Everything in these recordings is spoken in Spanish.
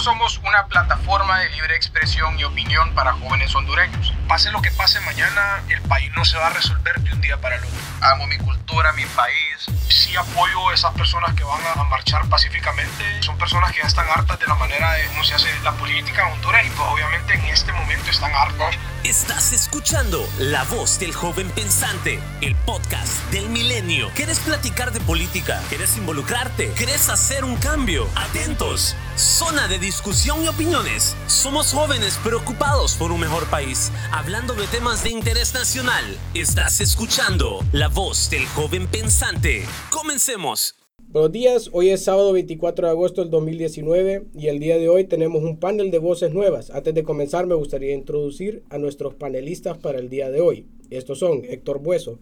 Nosotros somos una plataforma de libre expresión y opinión para jóvenes hondureños. Pase lo que pase mañana, el país no se va a resolver de un día para el otro. Amo mi cultura, mi país. Sí apoyo a esas personas que van a marchar pacíficamente. Son personas que ya están hartas de la manera de cómo se hace la política en Honduras y pues obviamente en este momento están hartas. Estás escuchando La Voz del Joven Pensante, el podcast del milenio. ¿Quieres platicar de política? ¿Quieres involucrarte? ¿Quieres hacer un cambio? Atentos. Zona de discusión y opiniones. Somos jóvenes preocupados por un mejor país, hablando de temas de interés nacional. Estás escuchando La Voz del Joven Pensante. Comencemos. Buenos días, hoy es sábado 24 de agosto del 2019 y el día de hoy tenemos un panel de voces nuevas. Antes de comenzar me gustaría introducir a nuestros panelistas para el día de hoy. Estos son Héctor Bueso.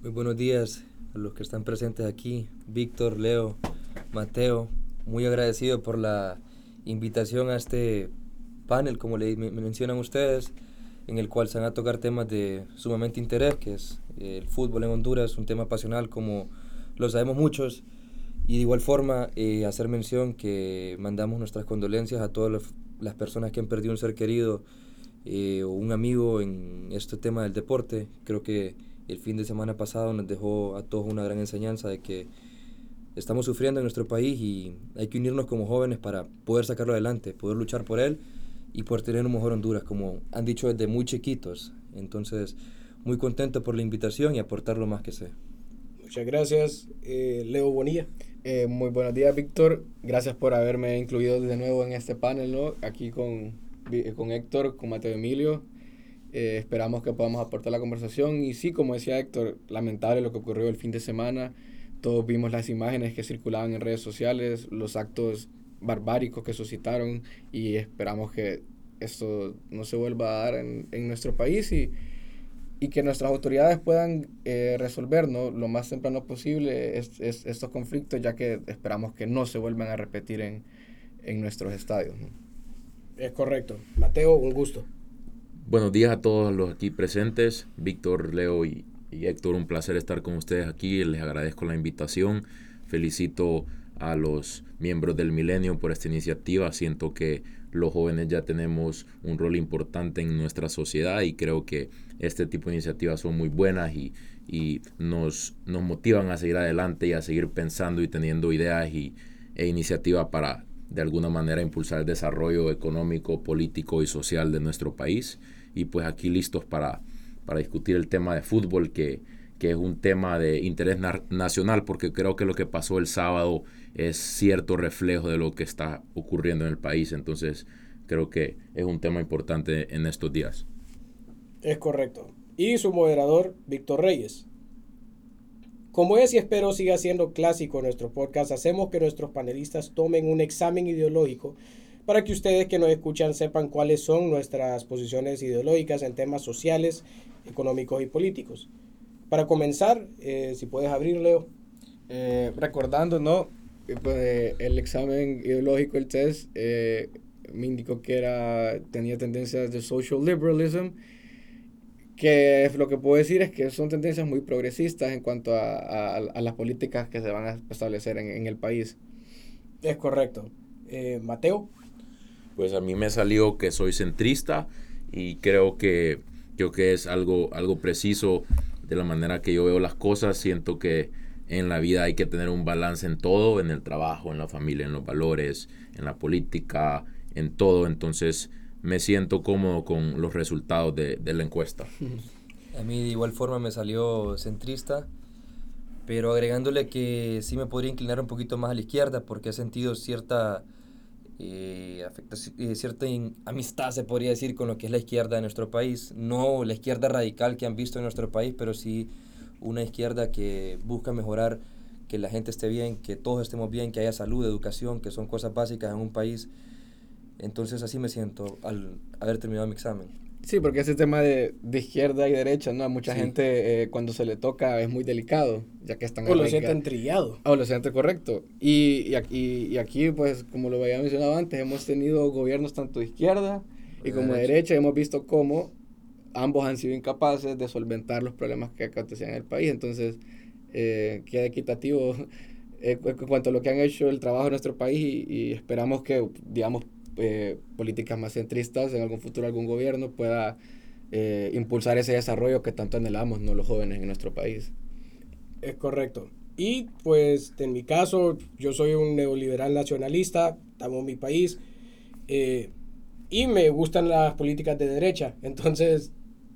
Muy buenos días a los que están presentes aquí, Víctor, Leo, Mateo. Muy agradecido por la invitación a este panel, como le mencionan ustedes, en el cual se van a tocar temas de sumamente interés, que es el fútbol en Honduras, un tema pasional como lo sabemos muchos y de igual forma, eh, hacer mención que mandamos nuestras condolencias a todas las personas que han perdido un ser querido eh, o un amigo en este tema del deporte. Creo que el fin de semana pasado nos dejó a todos una gran enseñanza de que estamos sufriendo en nuestro país y hay que unirnos como jóvenes para poder sacarlo adelante, poder luchar por él y poder tener un mejor Honduras, como han dicho desde muy chiquitos. Entonces, muy contento por la invitación y aportar lo más que sé. Muchas gracias, eh, Leo Bonilla. Eh, muy buenos días, Víctor. Gracias por haberme incluido de nuevo en este panel, ¿no? Aquí con, con Héctor, con Mateo Emilio. Eh, esperamos que podamos aportar la conversación. Y sí, como decía Héctor, lamentable lo que ocurrió el fin de semana. Todos vimos las imágenes que circulaban en redes sociales, los actos barbáricos que suscitaron y esperamos que esto no se vuelva a dar en, en nuestro país y y que nuestras autoridades puedan eh, resolver ¿no? lo más temprano posible es, estos conflictos, ya que esperamos que no se vuelvan a repetir en, en nuestros estadios. Es correcto. Mateo, un gusto. Buenos días a todos los aquí presentes, Víctor, Leo y, y Héctor, un placer estar con ustedes aquí, les agradezco la invitación, felicito a los miembros del Milenio por esta iniciativa, siento que los jóvenes ya tenemos un rol importante en nuestra sociedad y creo que este tipo de iniciativas son muy buenas y, nos, nos motivan a seguir adelante y a seguir pensando y teniendo ideas y, e iniciativas para de alguna manera impulsar el desarrollo económico, político y social de nuestro país. Y pues aquí listos para, para discutir el tema de fútbol, que, que es un tema de interés nacional, porque creo que lo que pasó el sábado es cierto reflejo de lo que está ocurriendo en el país. Entonces, creo que es un tema importante en estos días. Es correcto. Y su moderador, Víctor Reyes. Como es y espero siga siendo clásico nuestro podcast, hacemos que nuestros panelistas tomen un examen ideológico para que ustedes que nos escuchan sepan cuáles son nuestras posiciones ideológicas en temas sociales, económicos y políticos. Para comenzar, eh, si puedes abrir, Leo. Eh, recordando, ¿no? Pues, el examen ideológico, el test, eh, me indicó que era, tenía tendencias de social liberalism, que lo que puedo decir es que son tendencias muy progresistas en cuanto a, a, las políticas que se van a establecer en, en el país. Es correcto. Mateo. Pues a mí me salió que soy centrista y creo que, creo que es algo, algo preciso de la manera que yo veo las cosas. Siento que en la vida hay que tener un balance en todo, en el trabajo, en la familia, en los valores, en la política, en todo. Entonces me siento cómodo con los resultados de, de la encuesta. A mí de igual forma me salió centrista, pero agregándole que sí me podría inclinar un poquito más a la izquierda porque he sentido cierta eh, afecta, eh, cierta amistad, se podría decir, con lo que es la izquierda de nuestro país. No la izquierda radical que han visto en nuestro país, pero sí una izquierda que busca mejorar que la gente esté bien, que todos estemos bien, que haya salud, educación, que son cosas básicas en un país. Entonces así me siento al haber terminado mi examen. Sí, porque ese tema de, de izquierda y derecha, ¿no? A mucha gente eh, cuando se le toca es muy delicado, ya que están... O lo sienten trillado. O lo sienten correcto. Y, y, aquí, y aquí, pues, como lo había mencionado antes, hemos tenido gobiernos tanto de izquierda y como de derecha. Hemos visto cómo ambos han sido incapaces de solventar los problemas que acontecían en el país. Entonces, eh, queda equitativo eh, en cuanto a lo que han hecho el trabajo en nuestro país y, y esperamos que, digamos, eh, políticas más centristas, en algún futuro algún gobierno pueda eh, impulsar ese desarrollo que tanto anhelamos ¿no? los jóvenes en nuestro país. Es correcto. Y pues en mi caso, yo soy un neoliberal nacionalista, amo mi país, eh, y me gustan las políticas de derecha. Entonces,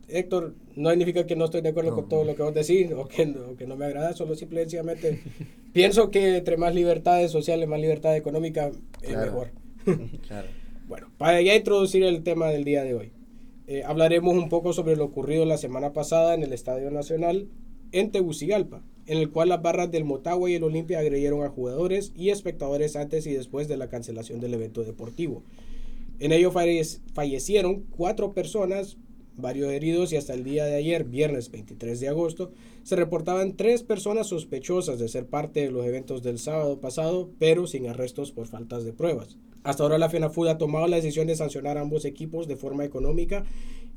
Héctor, no significa que no estoy de acuerdo con todo lo que vos decís o que, o que no me agrada, solo simplemente pienso que entre más libertades sociales, más libertad económica, es mejor. claro. Bueno, para ya introducir el tema del día de hoy, eh, hablaremos un poco sobre lo ocurrido la semana pasada en el Estadio Nacional en Tegucigalpa, en el cual las barras del Motagua y el Olimpia agredieron a jugadores y espectadores antes y después de la cancelación del evento deportivo. En ello fallecieron cuatro personas, varios heridos y hasta el día de ayer, viernes 23 de agosto, se reportaban tres personas sospechosas de ser parte de los eventos del sábado pasado, pero sin arrestos por faltas de pruebas. Hasta ahora la FENAFUD ha tomado la decisión de sancionar a ambos equipos de forma económica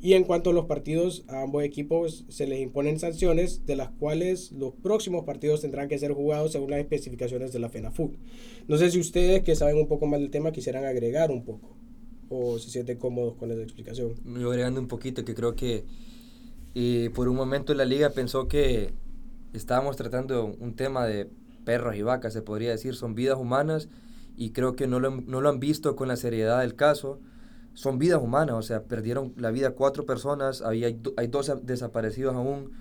y en cuanto a los partidos, a ambos equipos se les imponen sanciones de las cuales los próximos partidos tendrán que ser jugados según las especificaciones de la FENAFUT. No sé si ustedes que saben un poco más del tema quisieran agregar un poco o se sienten cómodos con esa explicación. Yo agregando un poquito que creo que eh, por un momento la liga pensó que estábamos tratando un tema de perros y vacas, se podría decir, son vidas humanas y creo que no lo, no lo han visto con la seriedad del caso. Son vidas humanas, o sea, perdieron la vida cuatro personas, hay, hay dos desaparecidos aún,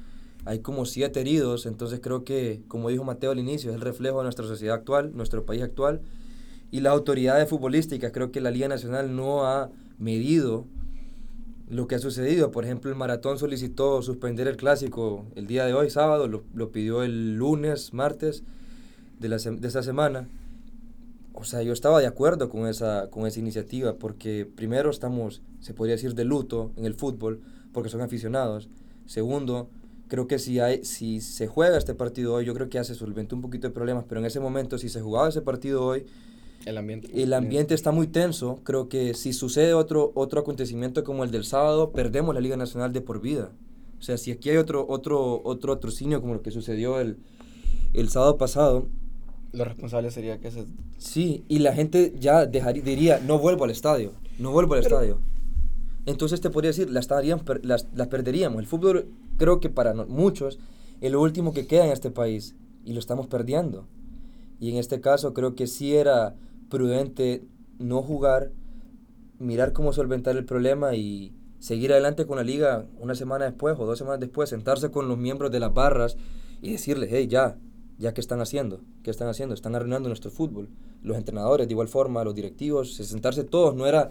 hay como siete heridos, entonces creo que, como dijo Mateo al inicio, es el reflejo de nuestra sociedad actual, nuestro país actual, y las autoridades futbolísticas, creo que la Liga Nacional no ha medido lo que ha sucedido. Por ejemplo, el Maratón solicitó suspender el clásico el día de hoy, sábado, lo, lo pidió el lunes, martes de, la, de esta semana o sea, yo estaba de acuerdo con esa, con esa iniciativa porque primero estamos, se podría decir, de luto en el fútbol porque son aficionados. Segundo, creo que si, hay, si se juega este partido hoy, yo creo que ya se solventó un poquito de problemas, pero en ese momento, si se jugaba ese partido hoy, el ambiente, el ambiente está muy tenso. Creo que si sucede otro, otro acontecimiento como el del sábado, perdemos la Liga Nacional de por vida. O sea, si aquí hay otro, otro, otro atrocinio como lo que sucedió el, el sábado pasado, lo responsable sería que se... Sí, y la gente ya dejaría, diría, no vuelvo al estadio, no vuelvo al estadio. Entonces te podría decir, las, las, las perderíamos. El fútbol creo que para muchos es lo último que queda en este país y lo estamos perdiendo. Y en este caso creo que sí era prudente no jugar, mirar cómo solventar el problema y seguir adelante con la liga una semana después o dos semanas después, sentarse con los miembros de las barras y decirles, hey, ya, ya que están haciendo, ¿qué están haciendo? Están arruinando nuestro fútbol. Los entrenadores, de igual forma, los directivos, sentarse todos, no era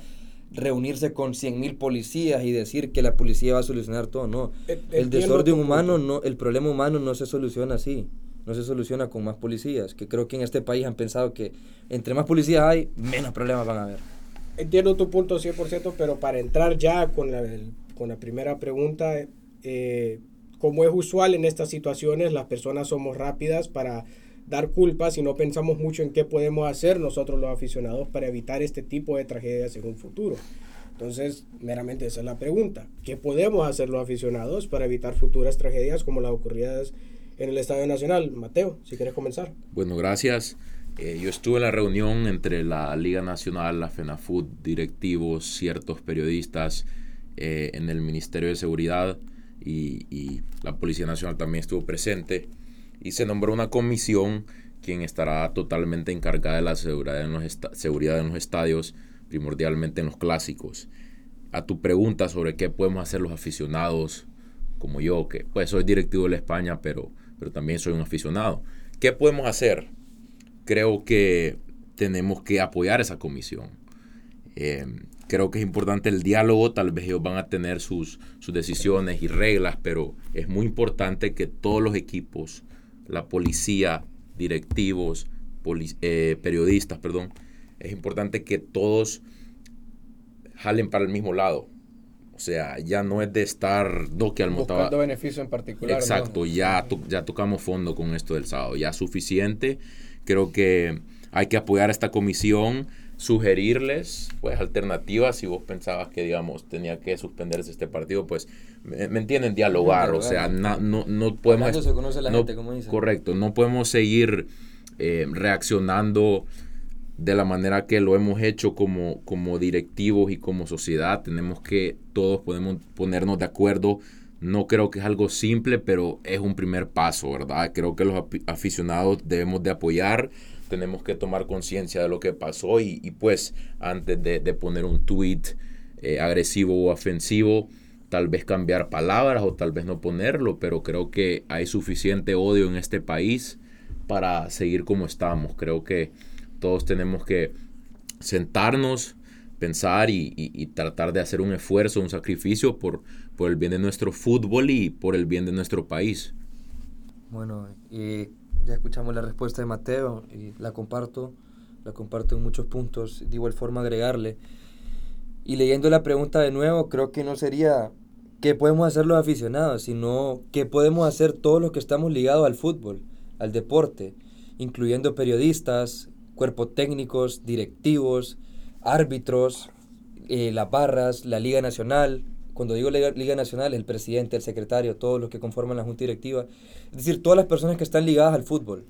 reunirse con 100.000 policías y decir que la policía va a solucionar todo, no. El, desorden humano, no, el problema humano no se soluciona así, no se soluciona con más policías, que creo que en este país han pensado que entre más policías hay, menos problemas van a haber. Entiendo tu punto 100%, pero para entrar ya con la, con la primera pregunta, eh, como es usual en estas situaciones, las personas somos rápidas para dar culpas y no pensamos mucho en qué podemos hacer nosotros los aficionados para evitar este tipo de tragedias en un futuro. Entonces, meramente esa es la pregunta. ¿Qué podemos hacer los aficionados para evitar futuras tragedias como las ocurridas en el Estadio Nacional? Mateo, si quieres comenzar. Bueno, gracias. Eh, yo estuve en la reunión entre la Liga Nacional, la FENAFUT, directivos, ciertos periodistas eh, en el Ministerio de Seguridad y, la Policía Nacional también estuvo presente y se nombró una comisión quien estará totalmente encargada de la seguridad en los, seguridad en los estadios, primordialmente en los clásicos. A tu pregunta sobre qué podemos hacer los aficionados, como yo, que pues soy directivo de la España, pero, pero también soy un aficionado. ¿Qué podemos hacer? Creo que tenemos que apoyar esa comisión. Eh, creo que es importante el diálogo, tal vez ellos van a tener sus, sus decisiones y reglas, pero es muy importante que todos los equipos, la policía, directivos, eh, periodistas, perdón, es importante que todos jalen para el mismo lado. O sea, ya no es de estar doque al Buscando beneficio en particular. Exacto, ya, ya tocamos fondo con esto del sábado, ya suficiente. Creo que hay que apoyar a esta comisión sugerirles pues alternativas si vos pensabas que digamos tenía que suspenderse este partido pues me, entienden dialogar o sea no, no, podemos se conoce la gente, como correcto no podemos seguir eh, reaccionando de la manera que lo hemos hecho como, como directivos y como sociedad. Tenemos que todos podemos ponernos de acuerdo. No creo que es algo simple, pero es un primer paso, ¿verdad? Creo que los aficionados debemos de apoyar, tenemos que tomar conciencia de lo que pasó y, pues antes de, poner un tweet eh, agresivo o ofensivo, tal vez cambiar palabras o tal vez no ponerlo, pero creo que hay suficiente odio en este país para seguir como estamos. Creo que todos tenemos que sentarnos, pensar y, tratar de hacer un esfuerzo, un sacrificio por, por el bien de nuestro fútbol y por el bien de nuestro país. Bueno, y ya escuchamos la respuesta de Mateo y la comparto, la comparto en muchos puntos, de igual forma agregarle. Y leyendo la pregunta de nuevo, creo que no sería qué podemos hacer los aficionados, sino qué podemos hacer todos los que estamos ligados al fútbol, al deporte, incluyendo periodistas, cuerpos técnicos, directivos, árbitros, eh, las barras, la Liga Nacional. Cuando digo Liga, Liga Nacional, el presidente, el secretario, todos los que conforman la Junta Directiva. Es decir, todas las personas que están ligadas al fútbol.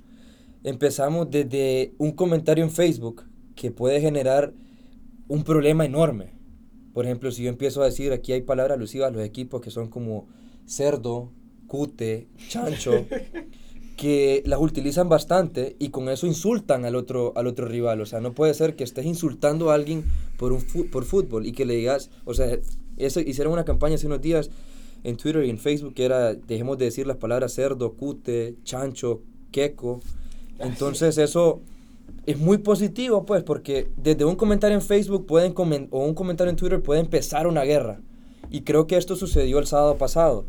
Empezamos desde un comentario en Facebook que puede generar un problema enorme. Por ejemplo, si yo empiezo a decir, aquí hay palabras alusivas a los equipos que son como cerdo, cute, chancho. que las utilizan bastante y con eso insultan al otro, al otro rival. O sea, no puede ser que estés insultando a alguien por, un por fútbol y que le digas, o sea, eso, hicieron una campaña hace unos días en Twitter y en Facebook que era, dejemos de decir las palabras cerdo, cute, chancho, queco. Entonces eso es muy positivo, pues, porque desde un comentario en Facebook pueden o un comentario en Twitter puede empezar una guerra. Y creo que esto sucedió el sábado pasado.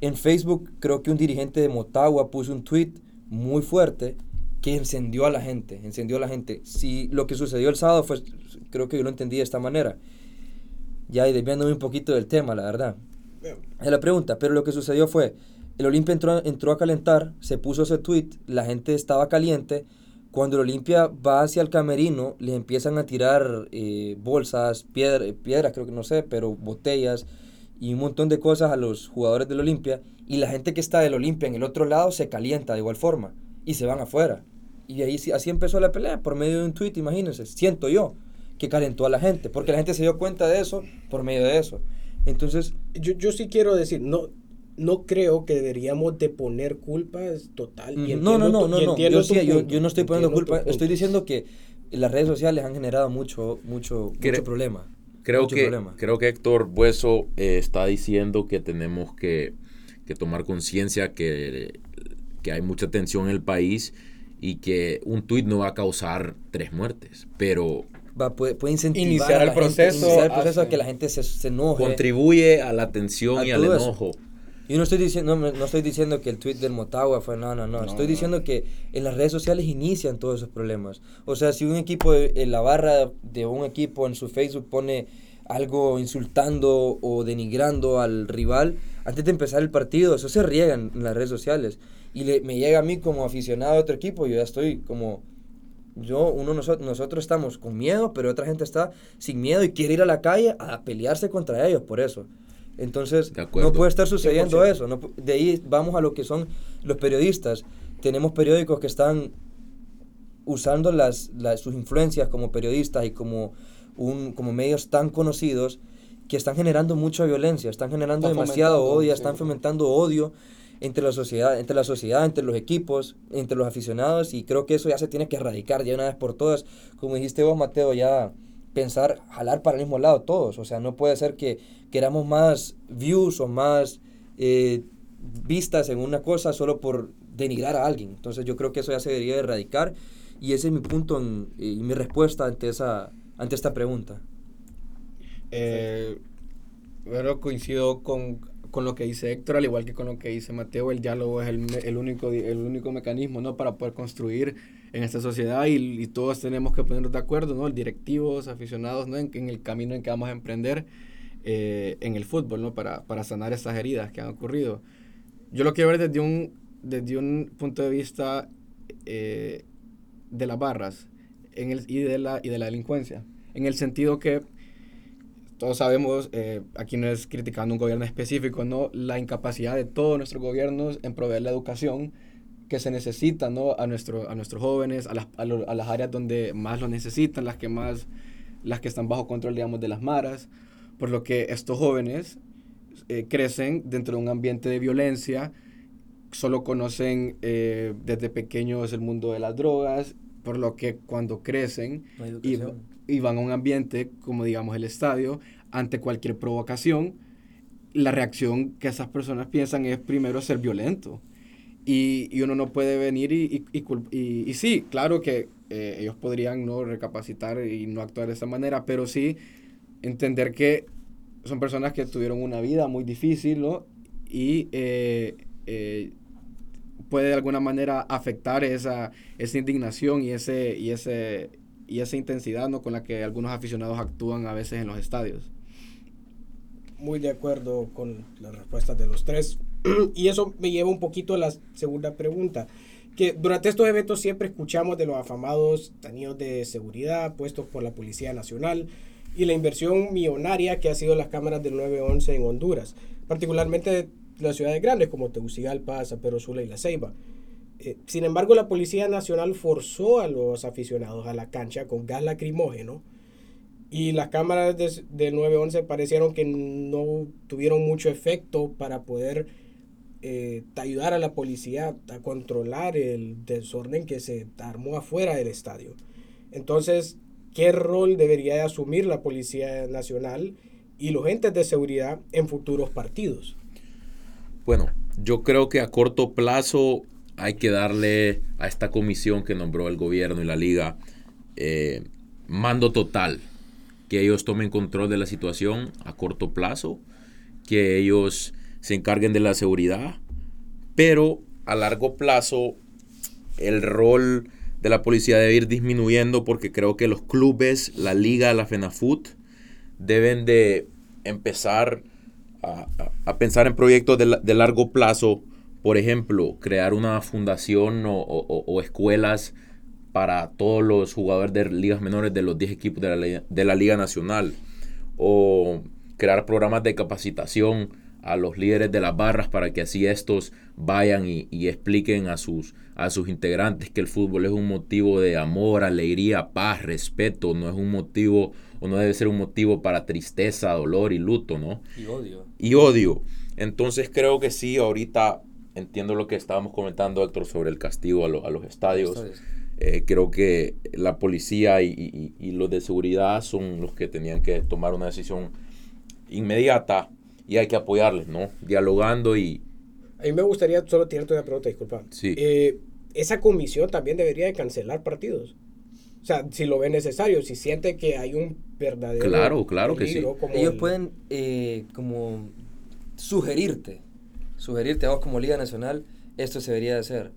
En Facebook creo que un dirigente de Motagua puso un tweet muy fuerte que encendió a la gente, encendió a la gente. Si lo que sucedió el sábado fue, creo que yo lo entendí de esta manera. Ya y desviándome un poquito del tema, la verdad. Es la pregunta, pero lo que sucedió fue, el Olimpia entró, entró a calentar, se puso ese tweet, la gente estaba caliente. Cuando el Olimpia va hacia el camerino, le empiezan a tirar eh, bolsas, piedra, piedras, creo que no sé, pero botellas, y un montón de cosas a los jugadores del Olimpia y la gente que está del Olimpia en el otro lado se calienta de igual forma y se van afuera. Y ahí así empezó la pelea por medio de un tweet, imagínense, siento yo que calentó a la gente, porque la gente se dio cuenta de eso por medio de eso. Entonces, yo, yo sí quiero decir, no no creo que deberíamos de poner culpas total. no, no, no, no, no. Yo, yo, no estoy poniendo culpa, estoy diciendo que las redes sociales han generado mucho, mucho, mucho problema. Creo que, creo que Héctor Bueso eh, está diciendo que tenemos que, tomar conciencia que, que, hay mucha tensión en el país y que un tuit no va a causar tres muertes, pero... Va, puede, incentivar iniciar el proceso, iniciar el proceso a que la gente se, se enoje. Contribuye a la tensión y al enojo. Yo no estoy diciendo, no, no, estoy diciendo que el tweet del Motagua fue, no, no, no. estoy diciendo que en las redes sociales inician todos esos problemas. O sea, si un equipo, en la barra de un equipo en su Facebook pone algo insultando o denigrando al rival, antes de empezar el partido, eso se riega en, las redes sociales. Y le, me llega a mí como aficionado a otro equipo, yo ya estoy como yo, uno, nosotros, nosotros estamos con miedo, pero otra gente está sin miedo y quiere ir a la calle a pelearse contra ellos por eso. Entonces, no puede estar sucediendo eso. No, de ahí vamos a lo que son los periodistas. Tenemos periódicos que están usando las, sus influencias como periodistas y como, un, como medios tan conocidos que están generando mucha violencia, están generando demasiado odio, están fomentando odio entre la sociedad, entre la sociedad, entre los equipos, entre los aficionados y creo que eso ya se tiene que erradicar ya una vez por todas. Como dijiste vos, Mateo, ya pensar, jalar para el mismo lado todos. O sea, no puede ser que queramos más views o más eh, vistas en una cosa solo por denigrar a alguien. Entonces yo creo que eso ya se debería erradicar y ese es mi punto y mi respuesta ante, esa, ante esta pregunta. Eh, pero coincido con, con, lo que dice Héctor, al igual que con lo que dice Mateo, el diálogo es el, el único, el único mecanismo ¿no? para poder construir en esta sociedad y, todos tenemos que ponernos de acuerdo, ¿no? Directivos, aficionados, ¿no? En, en el camino en que vamos a emprender eh, en el fútbol, ¿no? Para, para sanar estas heridas que han ocurrido. Yo lo quiero ver desde un, desde un punto de vista eh, de las barras en el, y, de la, y de la delincuencia, en el sentido que todos sabemos, eh, aquí no es criticando un gobierno específico, ¿no? La incapacidad de todos nuestros gobiernos en proveer la educación que se necesitan ¿no? a, nuestro, a nuestros jóvenes, a las, a, lo- a las áreas donde más lo necesitan, las que más, las que están bajo control, digamos, de las maras, por lo que estos jóvenes eh, crecen dentro de un ambiente de violencia, solo conocen eh, desde pequeños el mundo de las drogas, por lo que cuando crecen No y. y van a un ambiente como digamos el estadio, ante cualquier provocación, la reacción que esas personas piensan es primero ser violento. Y, y uno no puede venir y, y, y y sí, claro que eh, ellos podrían no recapacitar y no actuar de esa manera, pero sí entender que son personas que tuvieron una vida muy difícil, ¿no? Y eh, eh, puede de alguna manera afectar esa, esa indignación y, ese, y, ese, y esa intensidad, ¿no? Con la que algunos aficionados actúan a veces en los estadios. Muy de acuerdo con las respuestas de los tres. y eso me lleva un poquito a la segunda pregunta. Que durante estos eventos siempre escuchamos de los afamados anillos de seguridad puestos por la Policía Nacional y la inversión millonaria que ha sido las cámaras del 911 en Honduras, particularmente las ciudades grandes como Tegucigalpa, San Pedro Sula y La Ceiba. Eh, sin embargo, la Policía Nacional forzó a los aficionados a la cancha con gas lacrimógeno y las cámaras de, del 911 parecieron que no tuvieron mucho efecto para poder eh, ayudar a la policía a controlar el desorden que se armó afuera del estadio. Entonces, ¿qué rol debería de asumir la Policía Nacional y los entes de seguridad en futuros partidos? Bueno, yo creo que a corto plazo hay que darle a esta comisión que nombró el gobierno y la liga eh, mando total, que ellos tomen control de la situación a corto plazo, que ellos se encarguen de la seguridad, pero a largo plazo el rol de la policía debe ir disminuyendo porque creo que los clubes, la liga, la FENAFUT deben de empezar a, pensar en proyectos de largo plazo, por ejemplo, crear una fundación o, o- escuelas para todos los jugadores de ligas menores de los 10 equipos de la, liga- de la Liga Nacional, o crear programas de capacitación a los líderes de las barras para que así estos vayan y, y expliquen a sus, a sus integrantes que el fútbol es un motivo de amor, alegría, paz, respeto, no es un motivo o no debe ser un motivo para tristeza, dolor y luto, ¿no? Y odio. y odio. Entonces creo que sí, ahorita entiendo lo que estábamos comentando, Héctor, sobre el castigo a, lo- a los estadios. Estadios. Eh, creo que la policía y, y- y los de seguridad son los que tenían que tomar una decisión inmediata y hay que apoyarles, ¿no? Dialogando y... A mí me gustaría solo tirarte una pregunta, disculpa. Sí. Eh, esa comisión también debería de cancelar partidos. O sea, si lo ve necesario, si siente que hay un verdadero Claro, claro que sí. Ellos el- pueden eh, como sugerirte, sugerirte a vos como Liga Nacional, esto se debería de hacer.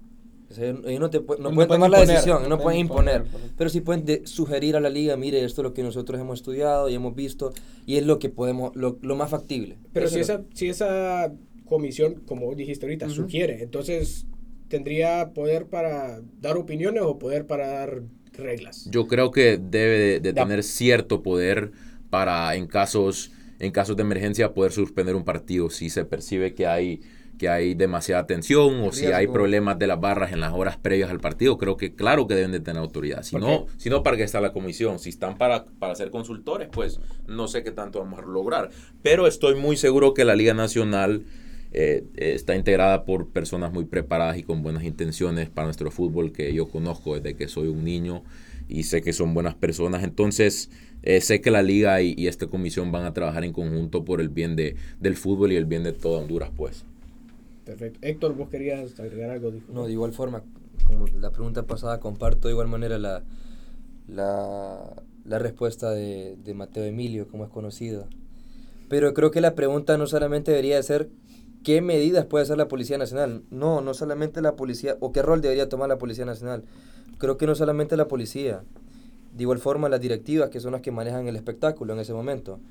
O sea, ellos no, te, no No pueden tomar la decisión, no, no pueden imponer, pero sí pueden de- sugerir a la liga, mire, esto es lo que nosotros hemos estudiado y hemos visto, y es lo que podemos, lo, lo más factible. Pero Eso si esa, si esa comisión, como dijiste ahorita, sugiere, entonces tendría poder para dar opiniones o poder para dar reglas. Yo creo que debe de, tener cierto poder para en casos, en casos de emergencia poder suspender un partido si se percibe que hay que hay demasiada tensión o si hay problemas de las barras en las horas previas al partido, creo que claro que deben de tener autoridad. Si no, ¿para qué está la comisión? Si están para, para ser consultores, pues no sé qué tanto vamos a lograr. Pero estoy muy seguro que la Liga Nacional eh, eh, está integrada por personas muy preparadas y con buenas intenciones para nuestro fútbol que yo conozco desde que soy un niño y sé que son buenas personas. Entonces, eh, sé que la liga y, y esta comisión van a trabajar en conjunto por el bien de, del fútbol y el bien de toda Honduras, pues. Perfecto. Héctor, vos querías agregar algo. No, de igual forma, como la pregunta pasada, comparto de igual manera la, la, la respuesta de, de Mateo Emilio, como es conocido. Pero creo que la pregunta no solamente debería de ser qué medidas puede hacer la Policía Nacional. No, no solamente la policía, o qué rol debería tomar la Policía Nacional. Creo que no solamente la policía. De igual forma, las directivas, que son las que manejan el espectáculo en ese momento.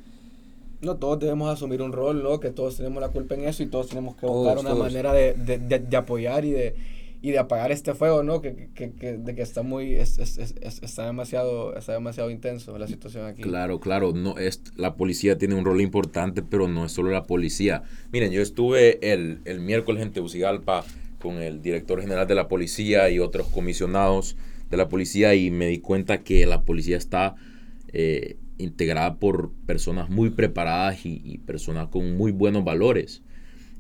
No, todos debemos asumir un rol, ¿no? Que todos tenemos la culpa en eso y todos tenemos que Todos, buscar una todos. manera de, de, de- de apoyar y de, y de apagar este fuego, ¿no? Que, que, que, de que está muy, es, es- es- es- está demasiado, está demasiado intenso la situación aquí. Claro, claro, no es la policía tiene un rol importante, pero no es solo la policía. Miren, yo estuve el, el miércoles en Tegucigalpa con el director general de la policía y otros comisionados de la policía y me di cuenta que la policía está eh, integrada por personas muy preparadas y, personas con muy buenos valores.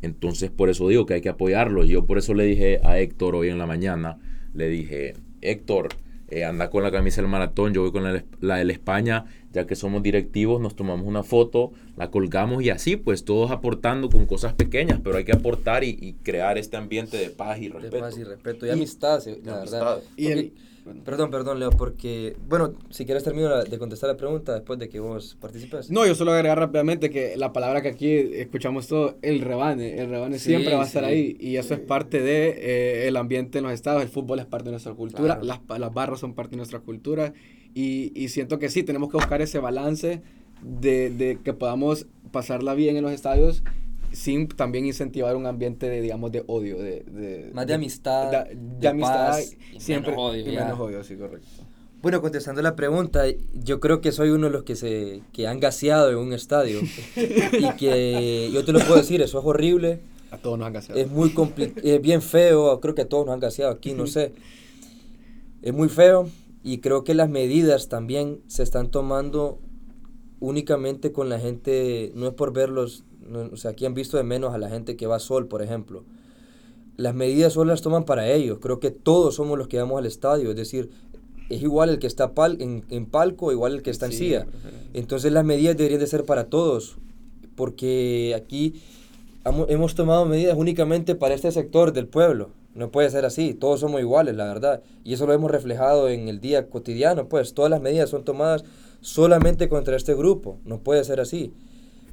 Entonces por eso digo que hay que apoyarlo. Yo por eso le dije a Héctor hoy en la mañana, le dije, Héctor, eh, anda con la camisa del maratón, yo voy con la, la del España, ya que somos directivos, nos tomamos una foto, la colgamos y así, pues todos aportando con cosas pequeñas, pero hay que aportar y, crear este ambiente de paz y respeto. De paz y respeto y, amistad, la verdad. Y el, Perdón, perdón, Leo, porque, bueno, si quieres termino de contestar la pregunta después de que vos participes. No, yo solo agregar rápidamente que la palabra que aquí escuchamos todo, el rebane, el rebane siempre va a estar ahí y eso es parte de eh, el ambiente en los estados, el fútbol es parte de nuestra cultura, las, las barras son parte de nuestra cultura y, y siento que sí, tenemos que buscar ese balance de, de que podamos pasarla bien en los estadios sin también incentivar un ambiente de, digamos, de odio. De, de Más de, amistad. De, amistad. siempre. Menos odio, y menos odio, sí, correcto. Bueno, contestando la pregunta, yo creo que soy uno de los que se que han gaseado en un estadio. y que yo te lo puedo decir, eso es horrible. A todos nos han gaseado. Es muy es bien feo, creo que a todos nos han gaseado aquí, no sé. Es muy feo y creo que las medidas también se están tomando únicamente con la gente, no es por verlos o sea, aquí han visto de menos a la gente que va sol, por ejemplo. Las medidas solo las toman para ellos. Creo que todos somos los que vamos al estadio. Es decir, es igual el que está pal en, en, palco, igual el que está en silla. Entonces las medidas deberían de ser para todos. Porque aquí hemos tomado medidas únicamente para este sector del pueblo. No puede ser así, todos somos iguales, la verdad. Y eso lo hemos reflejado en el día cotidiano, pues todas las medidas son tomadas solamente contra este grupo. No puede ser así.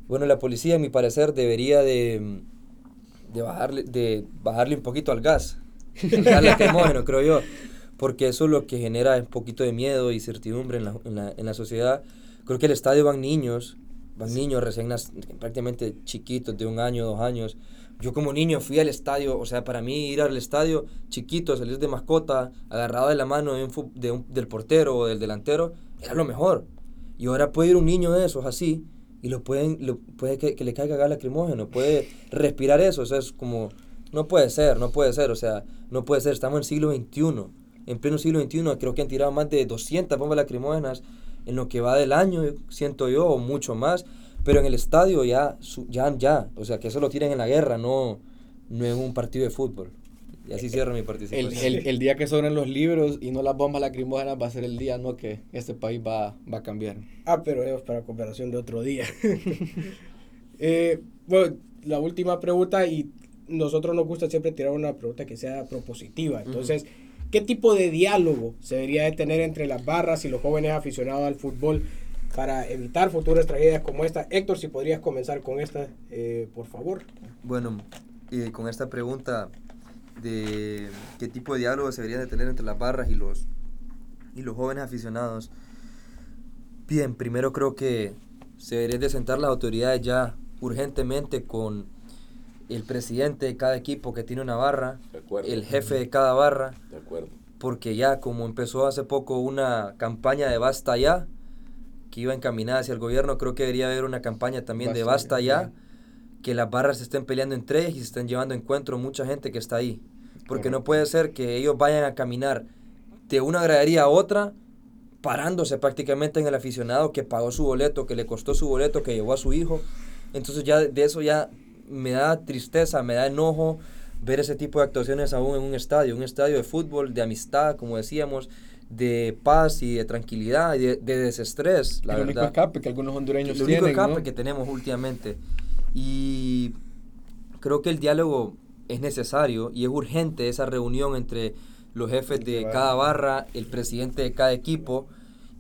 Bueno, la policía, a mi parecer, debería de, de, bajarle, de bajarle un poquito al gas, darle cremógeno, creo yo, porque eso es lo que genera un poquito de miedo y certidumbre en la, en la, en la sociedad. Creo que el estadio van niños, van niños recién prácticamente chiquitos, de un año, dos años. Yo como niño fui al estadio, o sea, para mí ir al estadio chiquito, salir de mascota, agarrado de la mano de un, de un, del portero o del delantero, era lo mejor. Y ahora puede ir un niño de esos así, y lo pueden, lo, puede que, le caiga gas lacrimógeno, puede respirar eso, o sea, es como, no puede ser, no puede ser, o sea, no puede ser, estamos en siglo XXI, en pleno siglo XXI, creo que han tirado más de 200 bombas lacrimógenas en lo que va del año, siento yo, o mucho más, pero en el estadio ya, ya, ya, o sea, que eso lo tiren en la guerra, no, no en un partido de fútbol. Y así cierro mi participación. El, el, el, día que sobren los libros y no las bombas lacrimógenas va a ser el día ¿no? que este país va, va a cambiar. Ah, pero es para cooperación de otro día. eh, bueno, la última pregunta y nosotros nos gusta siempre tirar una pregunta que sea propositiva. Entonces, ¿qué tipo de diálogo se debería de tener entre las barras y los jóvenes aficionados al fútbol para evitar futuras tragedias como esta? Héctor, si podrías comenzar con esta, eh, por favor. Bueno, eh, con esta pregunta de qué tipo de diálogo se debería de tener entre las barras y los, y los jóvenes aficionados. Bien, primero creo que se deberían de sentar las autoridades ya urgentemente con el presidente de cada equipo que tiene una barra, el jefe de cada barra, de acuerdo. porque ya como empezó hace poco una campaña de basta ya, que iba encaminada hacia el gobierno, creo que debería haber una campaña también de basta ya, que las barras se estén peleando entre ellas y se estén llevando encuentro mucha gente que está ahí. Porque no puede ser que ellos vayan a caminar de una gradería a otra, parándose prácticamente en el aficionado que pagó su boleto, que le costó su boleto, que llevó a su hijo. Entonces ya de eso ya me da tristeza, me da enojo ver ese tipo de actuaciones aún en un estadio, un estadio de fútbol, de amistad, como decíamos, de paz y de tranquilidad y de, desestrés. La el único escape que algunos hondureños el tienen. El único escape que tenemos últimamente. Y creo que el diálogo es necesario y es urgente esa reunión entre los jefes de cada barra, el presidente de cada equipo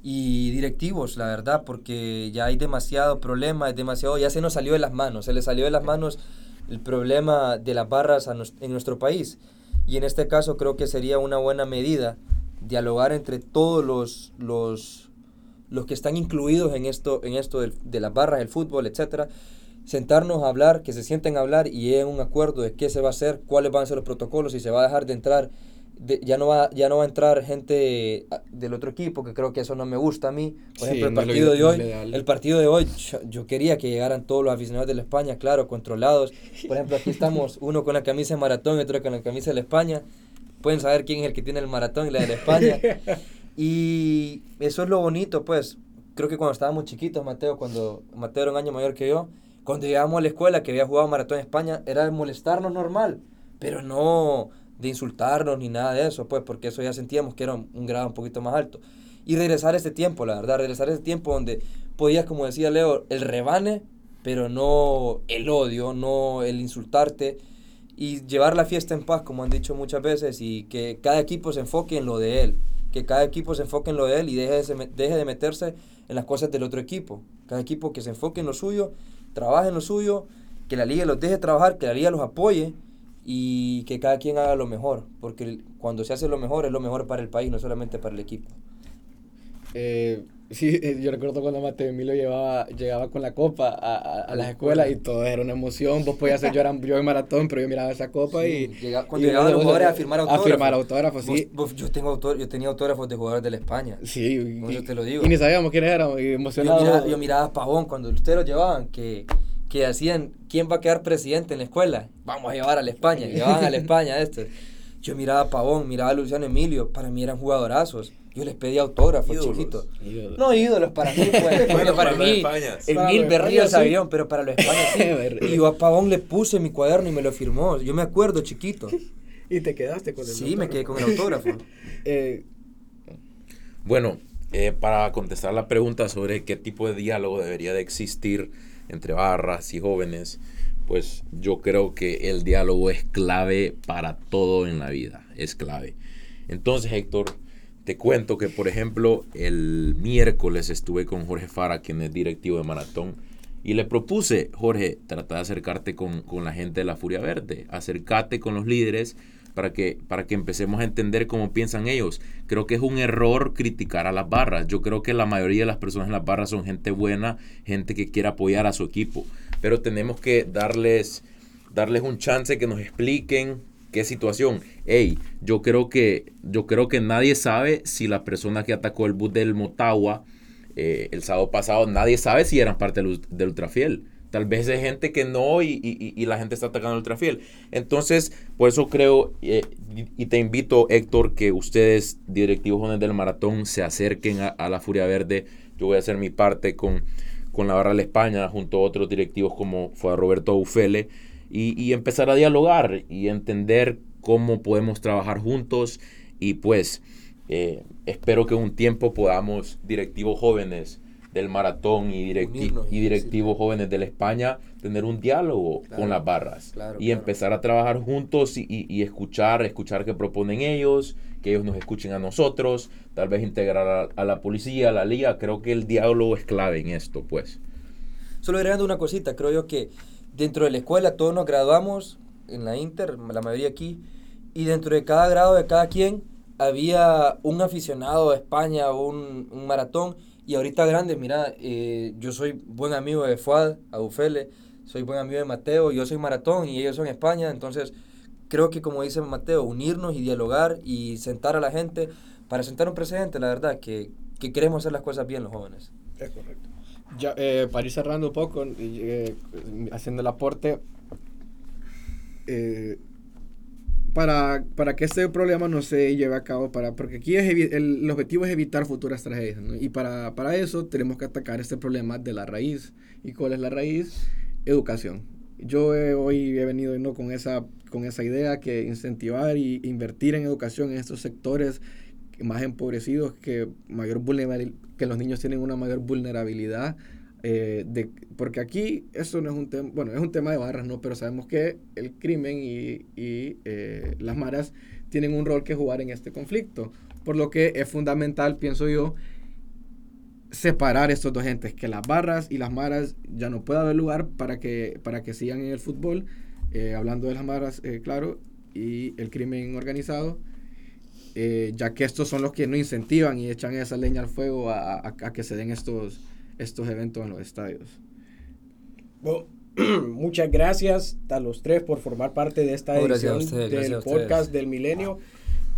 y directivos, la verdad, porque ya hay demasiado problema, es demasiado, ya se nos salió de las manos, se le salió de las manos el problema de las barras en nuestro país. Y en este caso creo que sería una buena medida dialogar entre todos los, los, los que están incluidos en esto, en esto de las barras, el fútbol, etcétera, sentarnos a hablar, que se sienten a hablar y lleguen un acuerdo de qué se va a hacer, cuáles van a ser los protocolos, si se va a dejar de entrar de- ya, no va, ya no va a entrar gente ah, del otro equipo, que creo que eso no me gusta a mí. Por Sí, ejemplo, el no es lo partido de no hoy, el partido de hoy, yo, yo quería que llegaran todos los aficionados de la España, claro, controlados. Por ejemplo, aquí estamos uno con la camisa de maratón y otro con la camisa de la España. Pueden saber quién es el que tiene el maratón y la de la España. Y eso es lo bonito, pues. Creo que cuando estábamos chiquitos, Mateo, cuando Mateo era un año mayor que yo, cuando llegábamos a la escuela que había jugado maratón en España, era de molestarnos normal, pero no de insultarnos ni nada de eso, pues, porque eso ya sentíamos que era un, grado un poquito más alto. Y regresar a ese tiempo, la verdad, regresar a ese tiempo donde podías, como decía Leo, el rebane, pero no el odio, no el insultarte y llevar la fiesta en paz, como han dicho muchas veces, y que cada equipo se enfoque en lo de él, que cada equipo se enfoque en lo de él y deje de meterse en las cosas del otro equipo. Cada equipo que se enfoque en lo suyo, trabaje en lo suyo, que la liga los deje trabajar, que la liga los apoye y que cada quien haga lo mejor, porque cuando se hace lo mejor es lo mejor para el país, no solamente para el equipo. Eh, sí, eh, yo recuerdo cuando Mateo Emilio llevaba, llegaba con la copa a, a, a las escuelas y todo era una emoción. Vos podías hacer yo, era, yo en maratón, pero yo miraba esa copa y. Sí, llega- cuando y llegaban los jugadores a firmar autógrafos. A firmar autógrafos, sí. Vos- vos- yo, tengo autor, yo tenía autógrafos de jugadores de la España. Sí, y, eso te lo digo. y ni sabíamos quiénes éramos, y Yo emocionados. miraba, yo miraba a Pavón cuando ustedes lo llevaban, que, que hacían, ¿quién va a quedar presidente en la escuela? Vamos a llevar a la España, llevaban a la España estos. Yo miraba a Pavón, miraba a Luciano Emilio, para mí eran jugadorazos. Yo les pedía autógrafos, chiquitos. No ídolos para mí, pues. bueno, para mí, España. el Para mil berríos sí. avión, pero para los España sí. Y yo a Pavón le puse mi cuaderno y me lo firmó. Yo me acuerdo, chiquito. Y te quedaste con el Sí, me quedé con el autógrafo. Eh, Bueno, eh, para contestar la pregunta sobre qué tipo de diálogo debería de existir entre barras y jóvenes, pues yo creo que el diálogo es clave para todo en la vida, es clave. Entonces, Héctor, te cuento que, por ejemplo, el miércoles estuve con Jorge Fara, quien es directivo de Maratón, y le propuse, Jorge, trata de acercarte con, con la gente de la Furia Verde, acércate con los líderes para que, para que empecemos a entender cómo piensan ellos. Creo que es un error criticar a las barras. Yo creo que la mayoría de las personas en las barras son gente buena, gente que quiere apoyar a su equipo, pero tenemos que darles, darles un chance que nos expliquen qué situación. Hey, yo creo que, yo creo que nadie sabe si la persona que atacó el bus del Motagua eh, el sábado pasado, nadie sabe si eran parte del, del Ultrafiel. Tal vez hay gente que no y, y- y la gente está atacando al Ultrafiel. Entonces, por eso creo eh, y, te invito, Héctor, que ustedes, directivos jóvenes del maratón, se acerquen a, la Furia Verde. Yo voy a hacer mi parte con, con la Barra de España, junto a otros directivos como fue a Roberto Ufele, y, y empezar a dialogar y entender cómo podemos trabajar juntos. Y pues, eh, espero que un tiempo podamos, directivos jóvenes del maratón y, directi- y y directivos jóvenes de la España, tener un diálogo Claro, con las barras claro, y claro. empezar a trabajar juntos y, y- y escuchar, escuchar qué proponen ellos, que ellos nos escuchen a nosotros, tal vez integrar a, a la policía, a la liga. Creo que el diálogo es clave en esto, pues. Solo agregando una cosita, creo yo que dentro de la escuela todos nos graduamos en la Inter, la mayoría aquí, y dentro de cada grado de cada quien había un aficionado de España, un, un maratón, y ahorita grandes, mira, eh, yo soy buen amigo de Fuad, Abufele, soy buen amigo de Mateo, yo soy maratón y ellos son España, entonces creo que como dice Mateo, unirnos y dialogar y sentar a la gente para sentar un precedente, la verdad, que, que queremos hacer las cosas bien los jóvenes. Es correcto. Ya, eh, para ir cerrando un poco, eh, haciendo el aporte, eh, para, para que este problema no se lleve a cabo, para, porque aquí es el, objetivo es evitar futuras tragedias, y para, para eso tenemos que atacar este problema de la raíz. ¿Y cuál es la raíz? Educación. Yo hoy he venido ¿no? con, esa, con esa idea que incentivar y invertir en educación en estos sectores más empobrecidos, que, mayor vulnerabil- que los niños tienen una mayor vulnerabilidad. eh, de, porque aquí eso no es un tema, bueno, es un tema de barras, ¿no? Pero sabemos que el crimen y, y, eh, las maras tienen un rol que jugar en este conflicto. Por lo que es fundamental, pienso yo, separar estos dos entes, que las barras y las maras ya no pueda haber lugar para que, para que sigan en el fútbol, eh, hablando de las maras, claro, y el crimen organizado, eh, ya que estos son los que no incentivan y echan esa leña al fuego a, a- a que se den estos, estos eventos en los estadios. Bueno, muchas gracias a los tres por formar parte de esta No, gracias a edición del a ustedes. podcast del milenio.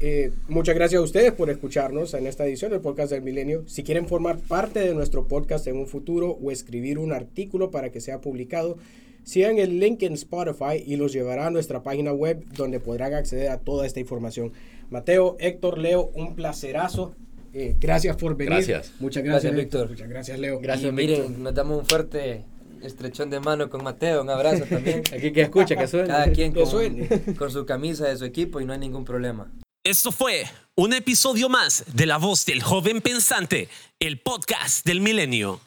Eh, muchas gracias a ustedes por escucharnos en esta edición del podcast del milenio. Si quieren formar parte de nuestro podcast en un futuro o escribir un artículo para que sea publicado, sigan el link en Spotify y los llevará a nuestra página web donde podrán acceder a toda esta información. Mateo, Héctor, Leo, un placerazo. Eh, gracias por venir. Gracias. Muchas gracias, Gracias, Víctor. Muchas gracias, Leo. Gracias, y miren, nos damos un fuerte estrechón de mano con Mateo, un abrazo también. Aquí que escucha, que suene. Cada quien Que con, suene. con su camisa de su equipo y no hay ningún problema. Esto fue un episodio más de La Voz del Joven Pensante, el podcast del milenio.